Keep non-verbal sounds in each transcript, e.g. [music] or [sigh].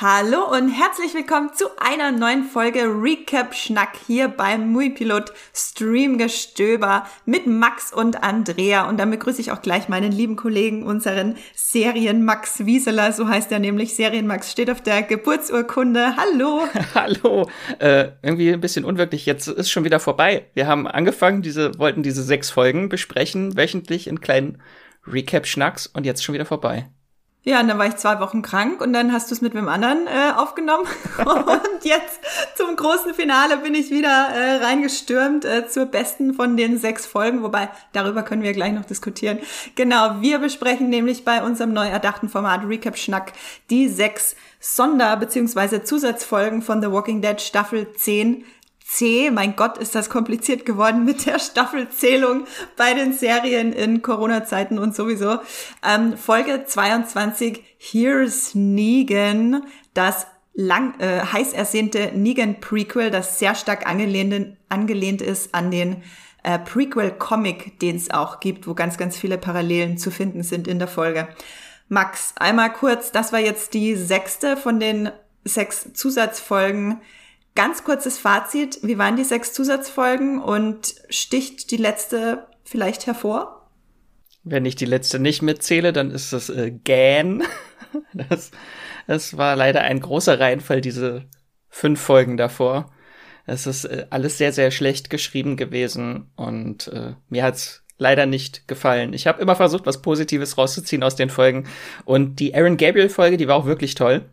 Hallo und herzlich willkommen zu einer neuen Folge Recap Schnack hier beim Muipilot Streamgestöber mit Max und Andrea. Und dann begrüße ich auch gleich meinen lieben Kollegen, unseren Serien Max Wieseler, so heißt er nämlich. Serien Max steht auf der Geburtsurkunde. Hallo. [laughs] Hallo. Äh, irgendwie ein bisschen unwirklich. Jetzt ist schon wieder vorbei. Wir haben angefangen, diese, wollten diese sechs Folgen besprechen, wöchentlich in kleinen Recap Schnacks und jetzt schon wieder vorbei. Ja, und dann war ich zwei Wochen krank und dann hast du es mit wem anderen äh, aufgenommen. [laughs] und jetzt zum großen Finale bin ich wieder äh, reingestürmt äh, zur besten von den sechs Folgen, wobei darüber können wir gleich noch diskutieren. Genau, wir besprechen nämlich bei unserem neu erdachten Format Recap Schnack die sechs Sonder- bzw. Zusatzfolgen von The Walking Dead Staffel 10 C. Mein Gott, ist das kompliziert geworden mit der Staffelzählung bei den Serien in Corona-Zeiten und sowieso. Ähm, Folge 22, Here's Negan, das lang, äh, heiß ersehnte Negan-Prequel, das sehr stark angelehnt, angelehnt ist an den äh, Prequel-Comic, den es auch gibt, wo ganz, ganz viele Parallelen zu finden sind in der Folge. Max, einmal kurz, das war jetzt die sechste von den sechs Zusatzfolgen Ganz kurzes Fazit. Wie waren die sechs Zusatzfolgen und sticht die letzte vielleicht hervor? Wenn ich die letzte nicht mitzähle, dann ist das äh, Gan. [laughs] Das, das war leider ein großer Reihenfall, diese fünf Folgen davor. Es ist äh, alles sehr, sehr schlecht geschrieben gewesen und äh, mir hat's leider nicht gefallen. Ich habe immer versucht, was Positives rauszuziehen aus den Folgen. Und die Aaron Gabriel-Folge, die war auch wirklich toll.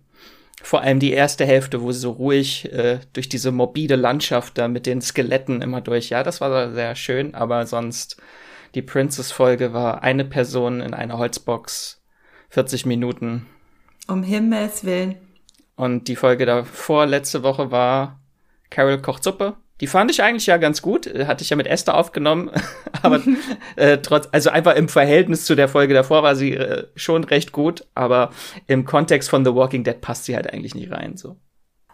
Vor allem die erste Hälfte, wo sie so ruhig äh, durch diese morbide Landschaft da mit den Skeletten immer durch. Ja, das war sehr schön, aber sonst die Princess-Folge war eine Person in einer Holzbox, 40 Minuten. Um Himmels Willen. Und die Folge davor, letzte Woche, war Carol kocht Suppe. Die fand ich eigentlich ja ganz gut. Hatte ich ja mit Esther aufgenommen. [laughs] aber äh, trotz, also einfach im Verhältnis zu der Folge davor war sie äh, schon recht gut. Aber im Kontext von The Walking Dead passt sie halt eigentlich nicht rein. So.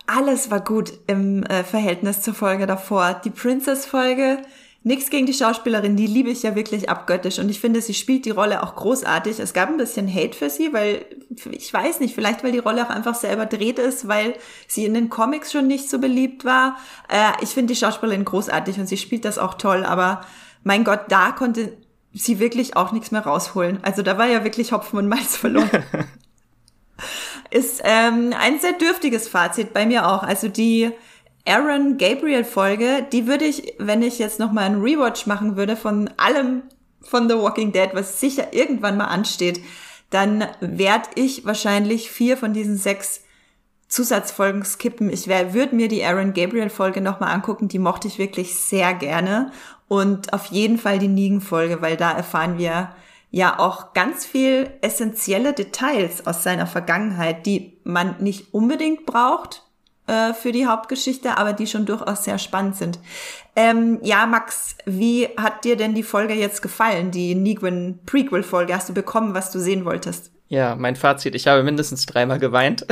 Alles war gut im äh, Verhältnis zur Folge davor. Die Princess-Folge Nichts gegen die Schauspielerin, die liebe ich ja wirklich abgöttisch und ich finde, sie spielt die Rolle auch großartig. Es gab ein bisschen Hate für sie, weil ich weiß nicht, vielleicht weil die Rolle auch einfach selber dreht ist, weil sie in den Comics schon nicht so beliebt war. Äh, ich finde die Schauspielerin großartig und sie spielt das auch toll, aber mein Gott, da konnte sie wirklich auch nichts mehr rausholen. Also da war ja wirklich Hopfen und Malz verloren. [laughs] ist ähm, ein sehr dürftiges Fazit bei mir auch. Also die Aaron Gabriel Folge, die würde ich, wenn ich jetzt noch mal einen Rewatch machen würde von allem von The Walking Dead, was sicher irgendwann mal ansteht, dann werde ich wahrscheinlich vier von diesen sechs Zusatzfolgen skippen. Ich würde mir die Aaron Gabriel Folge noch mal angucken, die mochte ich wirklich sehr gerne und auf jeden Fall die Negan Folge, weil da erfahren wir ja auch ganz viel essentielle Details aus seiner Vergangenheit, die man nicht unbedingt braucht, äh, für die Hauptgeschichte, aber die schon durchaus sehr spannend sind. Ähm, ja, Max, wie hat dir denn die Folge jetzt gefallen, die Negan Prequel-Folge? Hast du bekommen, was du sehen wolltest? Ja, mein Fazit, ich habe mindestens dreimal geweint.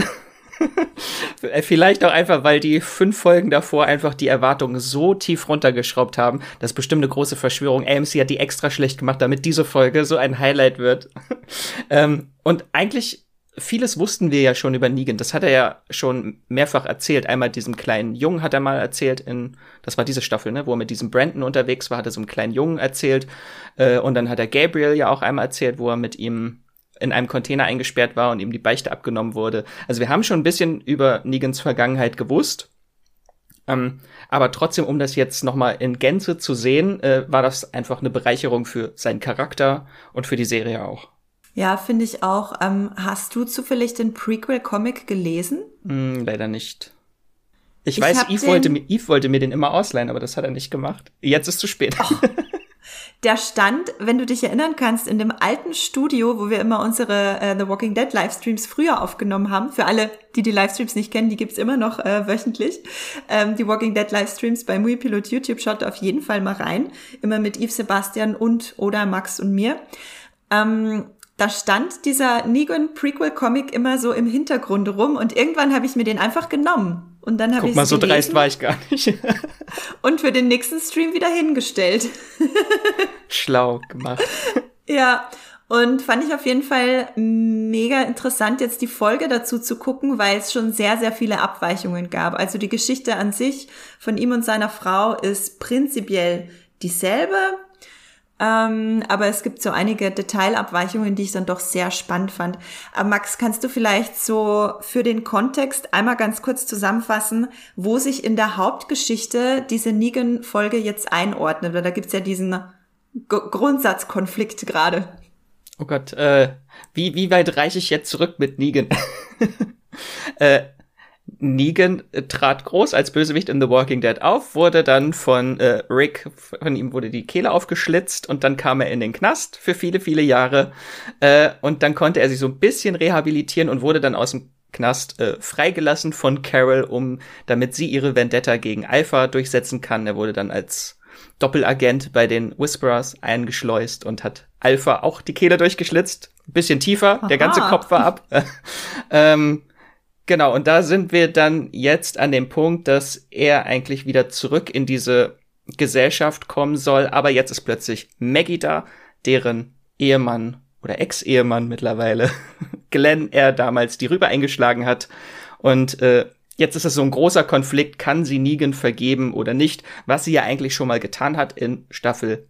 [laughs] Vielleicht auch einfach, weil die fünf Folgen davor einfach die Erwartungen so tief runtergeschraubt haben. Das ist bestimmt eine große Verschwörung. AMC hat die extra schlecht gemacht, damit diese Folge so ein Highlight wird. [laughs] ähm, und eigentlich vieles wussten wir ja schon über Negan. Das hat er ja schon mehrfach erzählt. Einmal diesem kleinen Jungen hat er mal erzählt in, das war diese Staffel, ne, wo er mit diesem Brandon unterwegs war, hat er so einem kleinen Jungen erzählt. Äh, und dann hat er Gabriel ja auch einmal erzählt, wo er mit ihm in einem Container eingesperrt war und ihm die Beichte abgenommen wurde. Also wir haben schon ein bisschen über Negans Vergangenheit gewusst. Ähm, aber trotzdem, um das jetzt noch mal in Gänze zu sehen, äh, war das einfach eine Bereicherung für seinen Charakter und für die Serie auch. Ja, finde ich auch. Ähm, hast du zufällig den Prequel-Comic gelesen? Mm, leider nicht. Ich, ich weiß, Eve wollte, mir, Eve wollte mir den immer ausleihen, aber das hat er nicht gemacht. Jetzt ist zu spät. Oh. [laughs] Der stand, wenn du dich erinnern kannst, in dem alten Studio, wo wir immer unsere äh, The Walking Dead Livestreams früher aufgenommen haben. Für alle, die die Livestreams nicht kennen, die gibt's immer noch äh, wöchentlich. Ähm, die Walking Dead Livestreams bei Muipilot YouTube, schaut auf jeden Fall mal rein. Immer mit Yves Sebastian und oder Max und mir. Ähm, da stand dieser Negan Prequel Comic immer so im Hintergrund rum und irgendwann habe ich mir den einfach genommen und dann habe ich mal so dreist war ich gar nicht [laughs] und für den nächsten Stream wieder hingestellt. [laughs] Schlau gemacht. Ja. Und fand ich auf jeden Fall mega interessant, jetzt die Folge dazu zu gucken, weil es schon sehr, sehr viele Abweichungen gab. Also die Geschichte an sich von ihm und seiner Frau ist prinzipiell dieselbe. Ähm, aber es gibt so einige Detailabweichungen, die ich dann doch sehr spannend fand. Aber Max, kannst du vielleicht so für den Kontext einmal ganz kurz zusammenfassen, wo sich in der Hauptgeschichte diese Negan-Folge jetzt einordnet? Weil da gibt's ja diesen G Grundsatzkonflikt gerade. Oh Gott, äh, wie, wie weit reiche ich jetzt zurück mit Negan? [laughs] äh, Negan äh, trat groß als Bösewicht in The Walking Dead auf, wurde dann von äh, Rick, von ihm wurde die Kehle aufgeschlitzt und dann kam er in den Knast für viele, viele Jahre. Äh, und dann konnte er sich so ein bisschen rehabilitieren und wurde dann aus dem Knast äh, freigelassen von Carol, um damit sie ihre Vendetta gegen Alpha durchsetzen kann. Er wurde dann als Doppelagent bei den Whisperers eingeschleust und hat Alpha auch die Kehle durchgeschlitzt. bisschen tiefer, Aha. der ganze Kopf war ab. [laughs] ähm, genau, und da sind wir dann jetzt an dem Punkt, dass er eigentlich wieder zurück in diese Gesellschaft kommen soll, aber jetzt ist plötzlich Maggie da, deren Ehemann oder Ex-Ehemann mittlerweile, [laughs] Glenn er damals die Rübe eingeschlagen hat. Und äh, Jetzt ist es so ein großer Konflikt, kann sie Negan vergeben oder nicht, was sie ja eigentlich schon mal getan hat in Staffel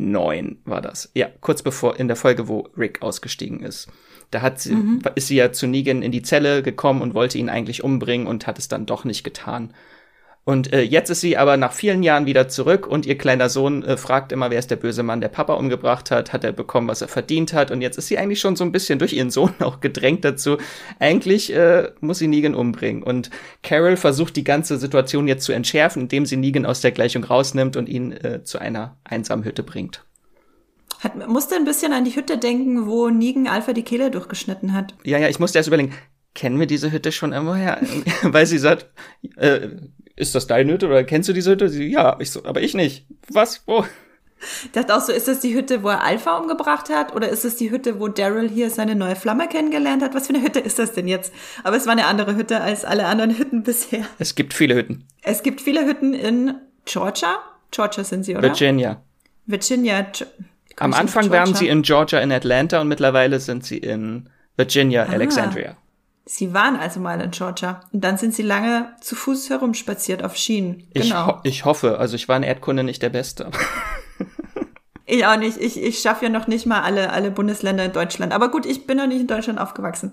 9 war das. Ja, kurz bevor in der Folge, wo Rick ausgestiegen ist. Da hat sie, mhm. ist sie ja zu Negan in die Zelle gekommen und wollte ihn eigentlich umbringen und hat es dann doch nicht getan. Und äh, jetzt ist sie aber nach vielen Jahren wieder zurück und ihr kleiner Sohn äh, fragt immer, wer ist der böse Mann, der Papa umgebracht hat, hat er bekommen, was er verdient hat. Und jetzt ist sie eigentlich schon so ein bisschen durch ihren Sohn [laughs] auch gedrängt dazu. Eigentlich äh, muss sie Negan umbringen. Und Carol versucht die ganze Situation jetzt zu entschärfen, indem sie Negan aus der Gleichung rausnimmt und ihn äh, zu einer einsamen Hütte bringt. Hat, musste ein bisschen an die Hütte denken, wo Negan Alpha die Kehle durchgeschnitten hat. Ja, ja, ich musste erst überlegen, kennen wir diese Hütte schon irgendwoher? [laughs] Weil sie sagt, äh, ist das deine Hütte oder kennst du diese Hütte? Sie, ja, ich so, aber ich nicht. Was? Wo? Ich dachte auch so, ist das die Hütte, wo er Alpha umgebracht hat? Oder ist es die Hütte, wo Daryl hier seine neue Flamme kennengelernt hat? Was für eine Hütte ist das denn jetzt? Aber es war eine andere Hütte als alle anderen Hütten [laughs] bisher. Es gibt viele Hütten. Es gibt viele Hütten in Georgia. Georgia sind sie, oder? Virginia. Virginia. Am Anfang waren sie in Georgia in Atlanta und mittlerweile sind sie in Virginia, ah. Alexandria. Sie waren also mal in Georgia und dann sind sie lange zu Fuß herumspaziert auf Schienen. Genau. Ich, ho ich hoffe, also ich war in Erdkunde nicht der Beste. [laughs] ich auch nicht. Ich, ich schaffe ja noch nicht mal alle, alle Bundesländer in Deutschland. Aber gut, ich bin noch nicht in Deutschland aufgewachsen.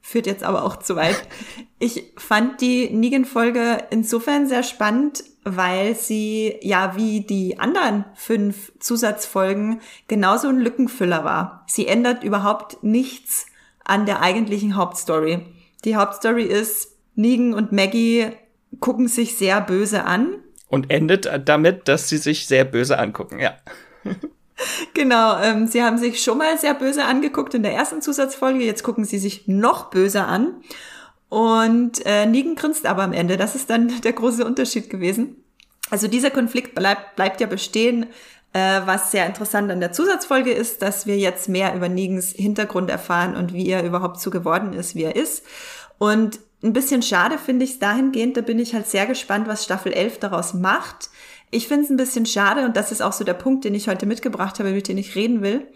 Führt jetzt aber auch zu weit. [laughs] Ich fand die Negan-Folge insofern sehr spannend, weil sie ja wie die anderen fünf Zusatzfolgen genauso ein Lückenfüller war. Sie ändert überhaupt nichts an der eigentlichen Hauptstory. Die Hauptstory ist, Negan und Maggie gucken sich sehr böse an. Und endet damit, dass sie sich sehr böse angucken, ja. [laughs] genau, ähm, sie haben sich schon mal sehr böse angeguckt in der ersten Zusatzfolge, jetzt gucken sie sich noch böse an. Und äh, Negan grinst aber am Ende. Das ist dann [laughs] der große Unterschied gewesen. Also dieser Konflikt bleibt, bleibt ja bestehen. Äh, was sehr interessant an der Zusatzfolge ist, dass wir jetzt mehr über Negans Hintergrund erfahren und wie er überhaupt so geworden ist, wie er ist. Und ein bisschen schade finde ich es dahingehend, da bin ich halt sehr gespannt, was Staffel 11 daraus macht. Ich finde es ein bisschen schade und das ist auch so der Punkt, den ich heute mitgebracht habe, mit dem ich reden will.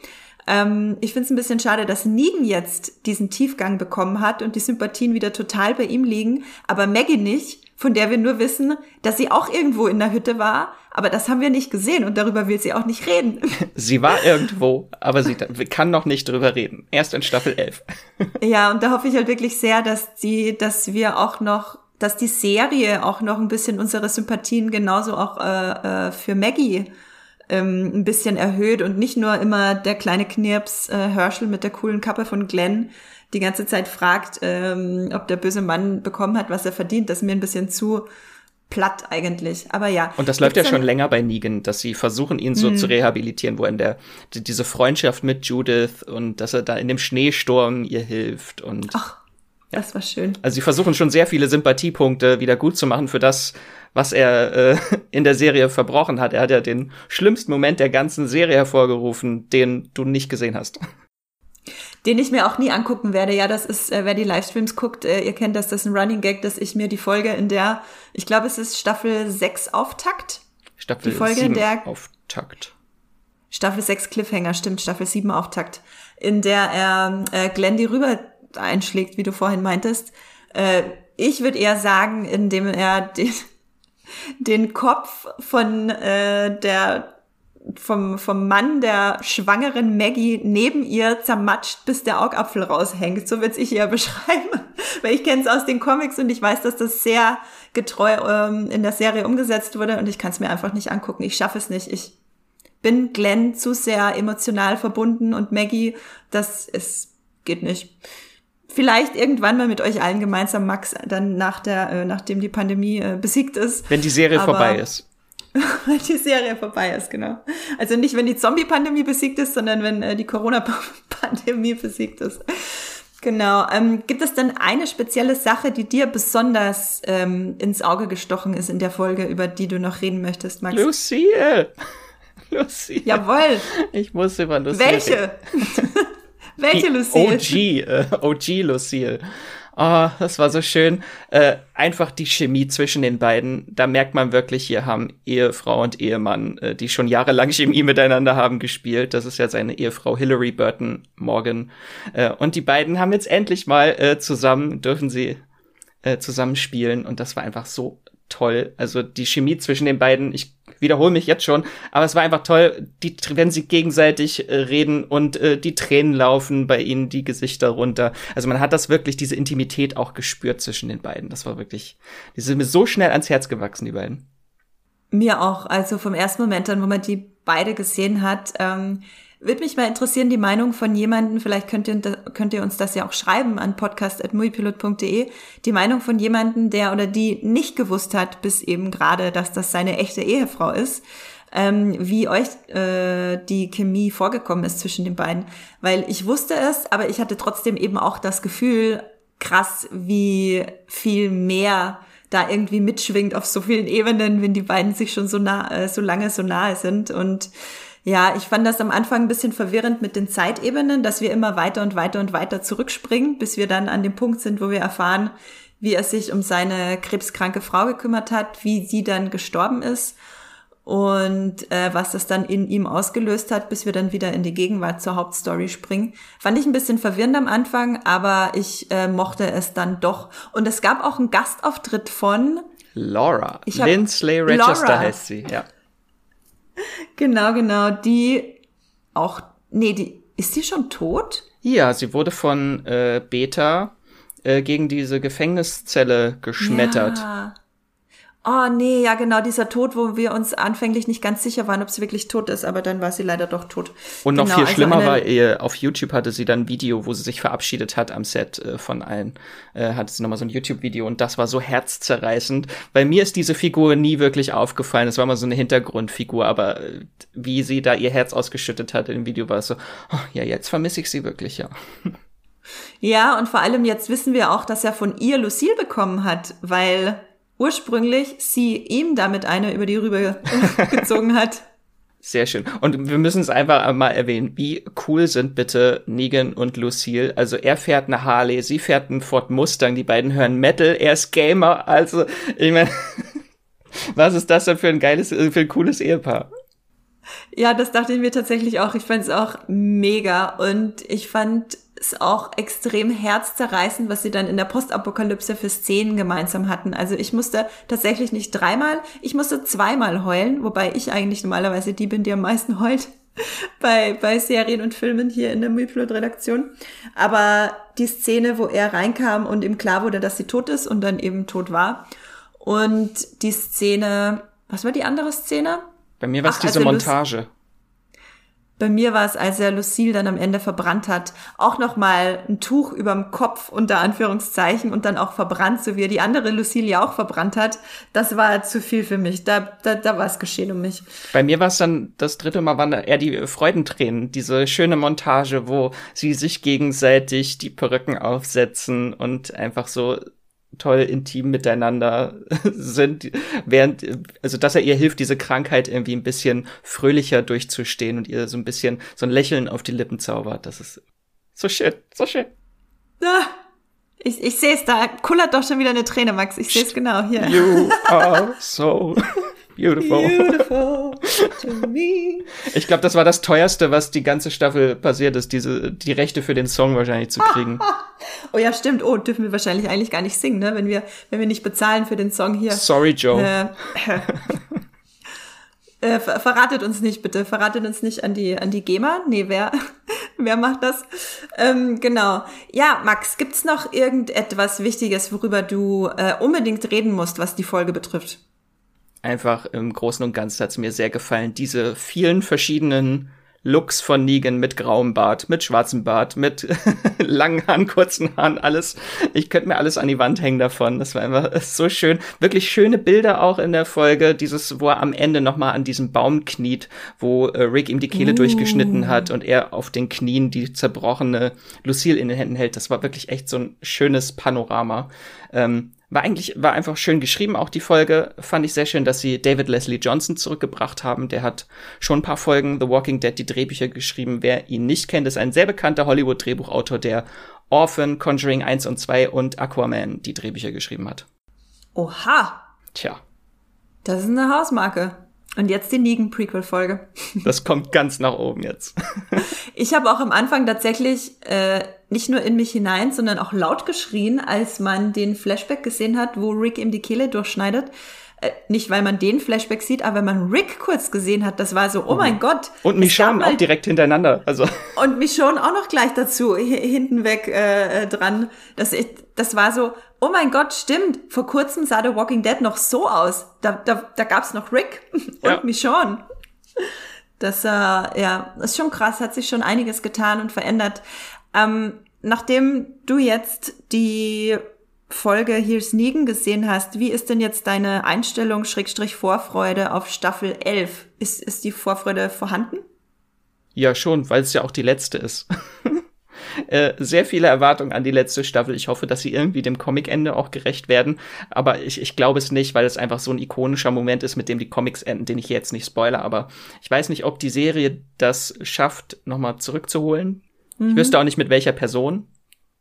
Ähm, ich finde es ein bisschen schade, dass Negan jetzt diesen Tiefgang bekommen hat und die Sympathien wieder total bei ihm liegen, aber Maggie nicht von der wir nur wissen, dass sie auch irgendwo in der Hütte war, aber das haben wir nicht gesehen und darüber will sie auch nicht reden. [laughs] Sie war irgendwo, aber sie kann noch nicht drüber reden. Erst in Staffel 11. [laughs] Ja, und da hoffe ich halt wirklich sehr, dass die, dass wir auch noch, dass die Serie auch noch ein bisschen unsere Sympathien genauso auch äh, äh, für Maggie ähm, ein bisschen erhöht und nicht nur immer der kleine Knirps äh, Herschel mit der coolen Kappe von Glenn, die ganze Zeit fragt, ähm, ob der böse Mann bekommen hat, was er verdient. Das ist mir ein bisschen zu platt eigentlich. Aber ja. Und das läuft ja schon länger bei Negan, dass sie versuchen, ihn so mhm. zu rehabilitieren, wo er in der, die, diese Freundschaft mit Judith und dass er da in dem Schneesturm ihr hilft und. Ach, ja. das war schön. Also sie versuchen schon sehr viele Sympathiepunkte wieder gut zu machen für das, was er äh, [laughs] in der Serie verbrochen hat. Er hat ja den schlimmsten Moment der ganzen Serie hervorgerufen, den du nicht gesehen hast [laughs] den ich mir auch nie angucken werde. Ja, das ist, äh, wer die Livestreams guckt, äh, ihr kennt das, das ist ein Running Gag, dass ich mir die Folge in der, ich glaube, es ist Staffel 6 Auftakt. Staffel die Folge 7 der Auftakt. Staffel 6 Cliffhanger, stimmt, Staffel 7 Auftakt, in der er äh, Glenn die rüber einschlägt, wie du vorhin meintest. Äh, ich würde eher sagen, indem er den, [laughs] den Kopf von äh, der vom, vom Mann der schwangeren Maggie neben ihr zermatscht, bis der Augapfel raushängt. So würde ich eher [laughs] beschreiben. Weil ich kenne es aus den Comics und ich weiß, dass das sehr getreu ähm, in der Serie umgesetzt wurde und ich kann es mir einfach nicht angucken. Ich schaffe es nicht. Ich bin Glenn zu sehr emotional verbunden und Maggie, das es geht nicht. Vielleicht irgendwann mal mit euch allen gemeinsam, Max, dann nach der, äh, nachdem die Pandemie äh, besiegt ist. Wenn die Serie Aber vorbei ist. [laughs] Weil die Serie vorbei ist, genau. Also nicht, wenn die Zombie-Pandemie besiegt ist, sondern wenn äh, die Corona-Pandemie [laughs] besiegt ist. Genau. Ähm, gibt es denn eine spezielle Sache, die dir besonders ähm, ins Auge gestochen ist in der Folge, über die du noch reden möchtest, Max? Lucille! [laughs] Lucille. Jawohl. Ich muss über Lucille. Welche? Welche Lucille? OG, äh, OG Lucille. Oh, das war so schön. Äh, einfach die Chemie zwischen den beiden. Da merkt man wirklich, hier haben Ehefrau und Ehemann, äh, die schon jahrelang Chemie miteinander haben, gespielt. Das ist ja seine Ehefrau Hillary Burton Morgan. Äh, und die beiden haben jetzt endlich mal äh, zusammen, dürfen sie äh, zusammen spielen. Und das war einfach so toll. Also die Chemie zwischen den beiden, ich wiederhole mich jetzt schon, aber es war einfach toll, die, wenn sie gegenseitig äh, reden und äh, die Tränen laufen bei ihnen, die Gesichter runter. Also man hat das wirklich, diese Intimität auch gespürt zwischen den beiden. Das war wirklich, die sind mir so schnell ans Herz gewachsen, die beiden. Mir auch. Also vom ersten Moment an, wo man die beide gesehen hat, ähm, würde mich mal interessieren, die Meinung von jemandem, vielleicht könnt ihr, könnt ihr uns das ja auch schreiben an podcast.muipilot.de, die Meinung von jemandem, der oder die nicht gewusst hat, bis eben gerade, dass das seine echte Ehefrau ist, ähm, wie euch äh, die Chemie vorgekommen ist zwischen den beiden. Weil ich wusste es, aber ich hatte trotzdem eben auch das Gefühl, krass, wie viel mehr da irgendwie mitschwingt auf so vielen Ebenen, wenn die beiden sich schon so nah, äh, so lange so nahe sind und ja, ich fand das am Anfang ein bisschen verwirrend mit den Zeitebenen, dass wir immer weiter und weiter und weiter zurückspringen, bis wir dann an dem Punkt sind, wo wir erfahren, wie er sich um seine krebskranke Frau gekümmert hat, wie sie dann gestorben ist und äh, was das dann in ihm ausgelöst hat, bis wir dann wieder in die Gegenwart zur Hauptstory springen. Fand ich ein bisschen verwirrend am Anfang, aber ich äh, mochte es dann doch. Und es gab auch einen Gastauftritt von Laura. Lindsley Register Laura. heißt sie, ja. Genau, genau. Die auch, nee, die, ist die schon tot? Ja, sie wurde von äh, Beta äh, gegen diese Gefängniszelle geschmettert. Ja. Oh nee, ja genau, dieser Tod, wo wir uns anfänglich nicht ganz sicher waren, ob sie wirklich tot ist, aber dann war sie leider doch tot. Und noch genau, viel also schlimmer war, ihr, auf YouTube hatte sie dann ein Video, wo sie sich verabschiedet hat am Set äh, von allen. Äh, hatte sie nochmal so ein YouTube-Video und das war so herzzerreißend. Weil mir ist diese Figur nie wirklich aufgefallen. Es war mal so eine Hintergrundfigur, aber äh, wie sie da ihr Herz ausgeschüttet hat im Video, war es so, oh, ja, jetzt vermisse ich sie wirklich, ja. Ja, und vor allem jetzt wissen wir auch, dass er von ihr Lucille bekommen hat, weil ursprünglich sie ihm damit eine über die Rübe [laughs] gezogen hat. Sehr schön. Und wir müssen es einfach mal erwähnen. Wie cool sind bitte Negan und Lucille? Also er fährt eine Harley, sie fährt einen Ford Mustang, die beiden hören Metal, er ist Gamer. Also, ich meine, [laughs] was ist das denn für ein geiles, für ein cooles Ehepaar? Ja, das dachte ich mir tatsächlich auch. Ich fand es auch mega und ich fand ist auch extrem herzzerreißend, was sie dann in der Postapokalypse für Szenen gemeinsam hatten. Also ich musste tatsächlich nicht dreimal, ich musste zweimal heulen, wobei ich eigentlich normalerweise die bin, die am meisten heult [laughs] bei, bei Serien und Filmen hier in der Mühlplot-Redaktion. Aber die Szene, wo er reinkam und ihm klar wurde, dass sie tot ist und dann eben tot war. Und die Szene, was war die andere Szene? Bei mir war es diese Montage. Bei mir war es, als er Lucille dann am Ende verbrannt hat, auch nochmal ein Tuch überm Kopf unter Anführungszeichen und dann auch verbrannt, so wie er die andere Lucille ja auch verbrannt hat. Das war zu viel für mich. Da, da, da war es geschehen um mich. Bei mir war es dann das dritte Mal, waren eher die Freudentränen, diese schöne Montage, wo sie sich gegenseitig die Perücken aufsetzen und einfach so toll intim miteinander [laughs] sind, während, also dass er ihr hilft, diese Krankheit irgendwie ein bisschen fröhlicher durchzustehen und ihr so ein bisschen so ein Lächeln auf die Lippen zaubert. Das ist so schön, so schön. Ah, ich, ich sehe es da, kullert doch schon wieder eine Träne, Max. Ich sehe es genau hier. You are so [laughs] beautiful. Beautiful to me. [laughs] Ich glaube, das war das teuerste, was die ganze Staffel passiert ist, diese, die Rechte für den Song wahrscheinlich zu kriegen. [laughs] oh ja, stimmt. Oh, dürfen wir wahrscheinlich eigentlich gar nicht singen, ne? Wenn wir, wenn wir nicht bezahlen für den Song hier. Sorry, Joe. Äh, [laughs] äh, verratet uns nicht, bitte. Verratet uns nicht an die, an die GEMA. Nee, wer, wer macht das? Ähm, genau. Ja, Max, gibt's noch irgendetwas Wichtiges, worüber du äh, unbedingt reden musst, was die Folge betrifft? Einfach im Großen und Ganzen hat's mir sehr gefallen, diese vielen verschiedenen Looks von Negan mit grauem Bart, mit schwarzem Bart, mit [laughs] langen Haaren, kurzen Haaren, alles. Ich könnte mir alles an die Wand hängen davon. Das war einfach so schön. Wirklich schöne Bilder auch in der Folge. Dieses, wo er am Ende nochmal an diesem Baum kniet, wo äh, Rick ihm die Kehle uh. durchgeschnitten hat und er auf den Knien die zerbrochene Lucille in den Händen hält. Das war wirklich echt so ein schönes Panorama. Ähm, war eigentlich, war einfach schön geschrieben, auch die Folge. Fand ich sehr schön, dass sie David Leslie Johnson zurückgebracht haben. Der hat schon ein paar Folgen The Walking Dead die Drehbücher geschrieben. Wer ihn nicht kennt, ist ein sehr bekannter Hollywood-Drehbuchautor, der Orphan, Conjuring 1 und 2 und Aquaman die Drehbücher geschrieben hat. Oha! Tja. Das ist eine Hausmarke. Und jetzt die Negan-Prequel-Folge. Das kommt ganz nach oben jetzt. [laughs] ich habe auch am Anfang tatsächlich äh, nicht nur in mich hinein, sondern auch laut geschrien, als man den Flashback gesehen hat, wo Rick ihm die Kehle durchschneidet. Äh, nicht, weil man den Flashback sieht, aber wenn man Rick kurz gesehen hat, das war so, oh mein mhm. Gott. Und Michonne auch direkt hintereinander. Also. [laughs] Und Michonne auch noch gleich dazu, hinten weg äh, dran. Das, das war so, oh mein Gott, stimmt. Vor kurzem sah The Walking Dead noch so aus. Da, da, da gab's noch Rick [laughs] und ja. Michonne. Das, äh, ja, ist schon krass, hat sich schon einiges getan und verändert. Ähm, nachdem du jetzt die Folge Here's Negan gesehen hast, wie ist denn jetzt deine Einstellung, Schrägstrich Vorfreude auf Staffel 11? Ist, ist die Vorfreude vorhanden? Ja, schon, weil es ja auch die letzte ist. [laughs] äh, sehr viele Erwartungen an die letzte Staffel. Ich hoffe, dass sie irgendwie dem Comicende auch gerecht werden. Aber ich, ich glaube es nicht, weil es einfach so ein ikonischer Moment ist, mit dem die Comics enden, den ich jetzt nicht spoilere. Aber ich weiß nicht, ob die Serie das schafft, nochmal zurückzuholen. Mhm. Ich wüsste auch nicht, mit welcher Person.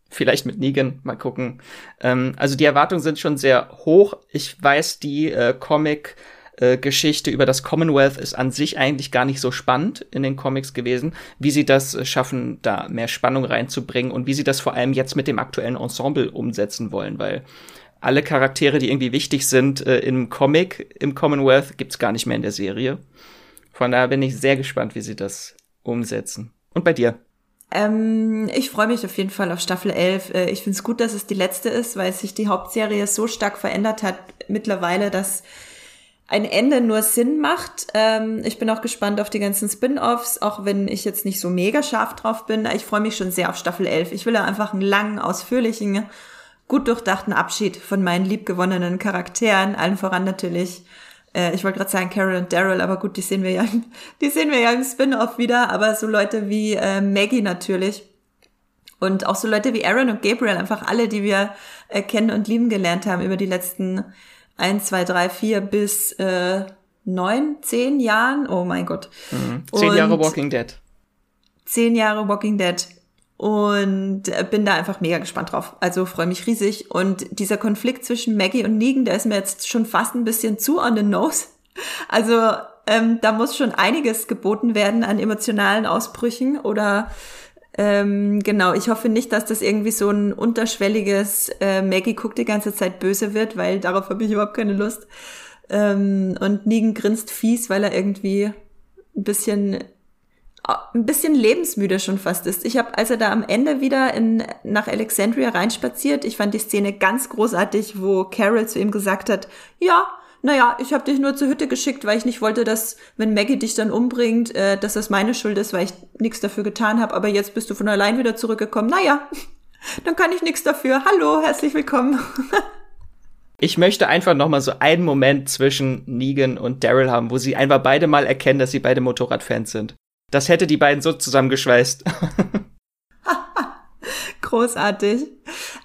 Vielleicht mit Negan, mal gucken. Ähm, also die Erwartungen sind schon sehr hoch. Ich weiß, die äh, Comic äh, Geschichte über das Commonwealth ist an sich eigentlich gar nicht so spannend in den Comics gewesen, wie sie das äh, schaffen, da mehr Spannung reinzubringen und wie sie das vor allem jetzt mit dem aktuellen Ensemble umsetzen wollen, weil alle Charaktere, die irgendwie wichtig sind äh, im Comic, im Commonwealth, gibt's gar nicht mehr in der Serie. Von daher bin ich sehr gespannt, wie sie das umsetzen. Und bei dir? Ähm, ich freue mich auf jeden Fall auf Staffel 11. Äh, ich finde es gut, dass es die letzte ist, weil sich die Hauptserie so stark verändert hat mittlerweile, dass ein Ende nur Sinn macht. Ähm, ich bin auch gespannt auf die ganzen Spin-offs, auch wenn ich jetzt nicht so mega scharf drauf bin. Ich freue mich schon sehr auf Staffel 11. Ich will ja einfach einen langen, ausführlichen, gut durchdachten Abschied von meinen liebgewonnenen Charakteren, allen voran natürlich äh, ich wollte gerade sagen Carol und Daryl, aber gut, die sehen wir ja, [laughs] die sehen wir ja im Spin-off wieder, aber so Leute wie äh, Maggie natürlich. Und auch so Leute wie Aaron und Gabriel, einfach alle, die wir äh, kennen und lieben gelernt haben über die letzten ein, zwei, drei, vier bis äh, neun, zehn Jahren. Oh mein Gott. Mhm. Zehn und Jahre Walking Dead. Zehn Jahre Walking Dead und bin da einfach mega gespannt drauf. Also freue mich riesig. Und dieser Konflikt zwischen Maggie und Negan, der ist mir jetzt schon fast ein bisschen zu on the nose. Also ähm, da muss schon einiges geboten werden an emotionalen Ausbrüchen oder ähm, genau, ich hoffe nicht, dass das irgendwie so ein unterschwelliges äh, Maggie guckt die ganze Zeit böse wird, weil darauf habe ich überhaupt keine Lust. Ähm, und Negan grinst fies, weil er irgendwie ein bisschen ein bisschen lebensmüde schon fast ist. Ich habe, als er da am Ende wieder in, nach Alexandria reinspaziert, ich fand die Szene ganz großartig, wo Carol zu ihm gesagt hat, ja, naja, ich habe dich nur zur Hütte geschickt, weil ich nicht wollte, dass, wenn Maggie dich dann umbringt, äh, dass das meine Schuld ist, weil ich nichts dafür getan habe, aber jetzt bist du von allein wieder zurückgekommen. Naja, [laughs] dann kann ich nichts dafür. Hallo, herzlich willkommen. [laughs] Ich möchte einfach noch mal so einen Moment zwischen Negan und Daryl haben, wo sie einfach beide mal erkennen, dass sie beide Motorradfans sind. Das hätte die beiden so zusammengeschweißt. [laughs] Großartig.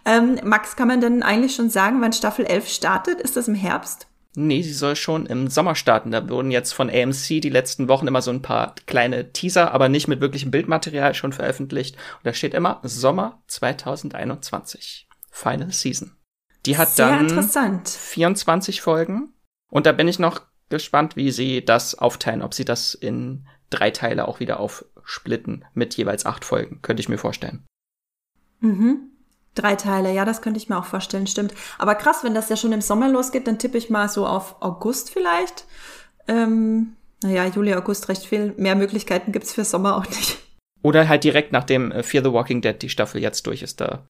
Ähm, Max, kann man denn eigentlich schon sagen, wann Staffel 11 startet? Ist das im Herbst? Nee, sie soll schon im Sommer starten. Da wurden jetzt von AMC die letzten Wochen immer so ein paar kleine Teaser, aber nicht mit wirklichem Bildmaterial schon veröffentlicht. Und da steht immer Sommer 2021. Final Season. Die hat Sehr dann 24 Folgen. Und da bin ich noch gespannt, wie sie das aufteilen, ob sie das in drei Teile auch wieder aufsplitten mit jeweils acht Folgen, könnte ich mir vorstellen. Mhm. Drei Teile, ja, das könnte ich mir auch vorstellen, stimmt. Aber krass, wenn das ja schon im Sommer losgeht, dann tippe ich mal so auf August vielleicht. Ähm, naja, Juli, August recht viel. Mehr Möglichkeiten gibt's für Sommer auch nicht. Oder halt direkt nachdem äh, Fear the Walking Dead die Staffel jetzt durch ist. Da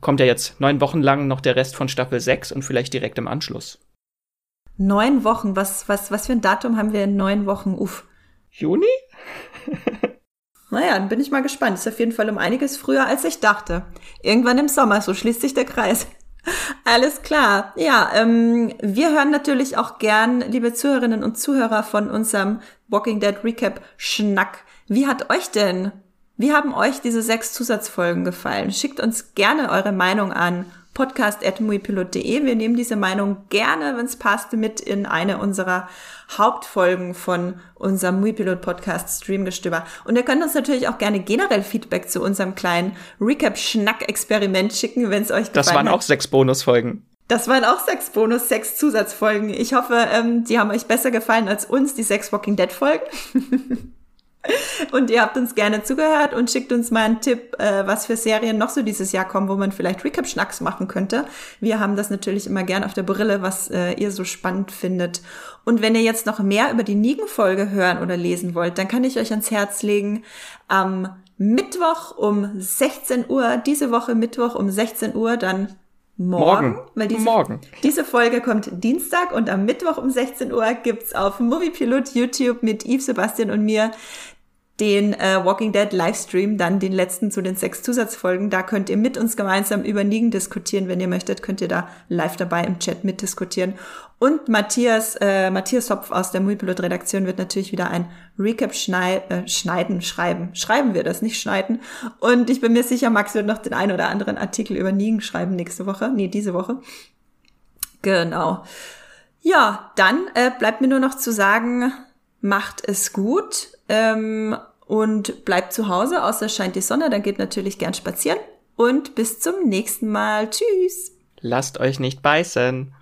kommt ja jetzt neun Wochen lang noch der Rest von Staffel 6 und vielleicht direkt im Anschluss. Neun Wochen, was, was, was für ein Datum haben wir in neun Wochen? Uff. Juni? [laughs] naja, dann bin ich mal gespannt. Ist auf jeden Fall um einiges früher, als ich dachte. Irgendwann im Sommer, so schließt sich der Kreis. [laughs] Alles klar. Ja, ähm, wir hören natürlich auch gern, liebe Zuhörerinnen und Zuhörer, von unserem Walking Dead Recap Schnack. Wie hat euch denn, wie haben euch diese sechs Zusatzfolgen gefallen? Schickt uns gerne eure Meinung an podcast.muipilot.de. Wir nehmen diese Meinung gerne, wenn es passt, mit in eine unserer Hauptfolgen von unserem Muipilot Podcast Streamgestöber. Und ihr könnt uns natürlich auch gerne generell Feedback zu unserem kleinen Recap-Schnack-Experiment schicken, wenn es euch gefallen hat. Das waren auch sechs Bonusfolgen. Das waren auch sechs Bonus, sechs Zusatzfolgen. Ich hoffe, ähm, die haben euch besser gefallen als uns, die sechs Walking Dead Folgen. [laughs] Und ihr habt uns gerne zugehört und schickt uns mal einen Tipp, äh, was für Serien noch so dieses Jahr kommen, wo man vielleicht Recap-Schnacks machen könnte. Wir haben das natürlich immer gern auf der Brille, was äh, ihr so spannend findet. Und wenn ihr jetzt noch mehr über die Nigen-Folge hören oder lesen wollt, dann kann ich euch ans Herz legen, am Mittwoch um 16 Uhr, diese Woche Mittwoch um 16 Uhr, dann Morgen, morgen, weil diese, morgen. diese Folge kommt Dienstag und am Mittwoch um 16 Uhr gibt's auf Moviepilot YouTube mit Yves, Sebastian und mir den äh, Walking Dead Livestream, dann den letzten zu den sechs Zusatzfolgen. Da könnt ihr mit uns gemeinsam über Nigen diskutieren. Wenn ihr möchtet, könnt ihr da live dabei im Chat mitdiskutieren. Und Matthias, äh, Matthias Hopf aus der Mulpilot Redaktion wird natürlich wieder ein Recap schnei äh, schneiden, schreiben. Schreiben wir das, nicht schneiden. Und ich bin mir sicher, Max wird noch den einen oder anderen Artikel über Nigen schreiben nächste Woche. Nee, diese Woche. Genau. Ja, dann äh, bleibt mir nur noch zu sagen, macht es gut ähm, und bleibt zu Hause, außer scheint die Sonne, dann geht natürlich gern spazieren und bis zum nächsten Mal. Tschüss. Lasst euch nicht beißen.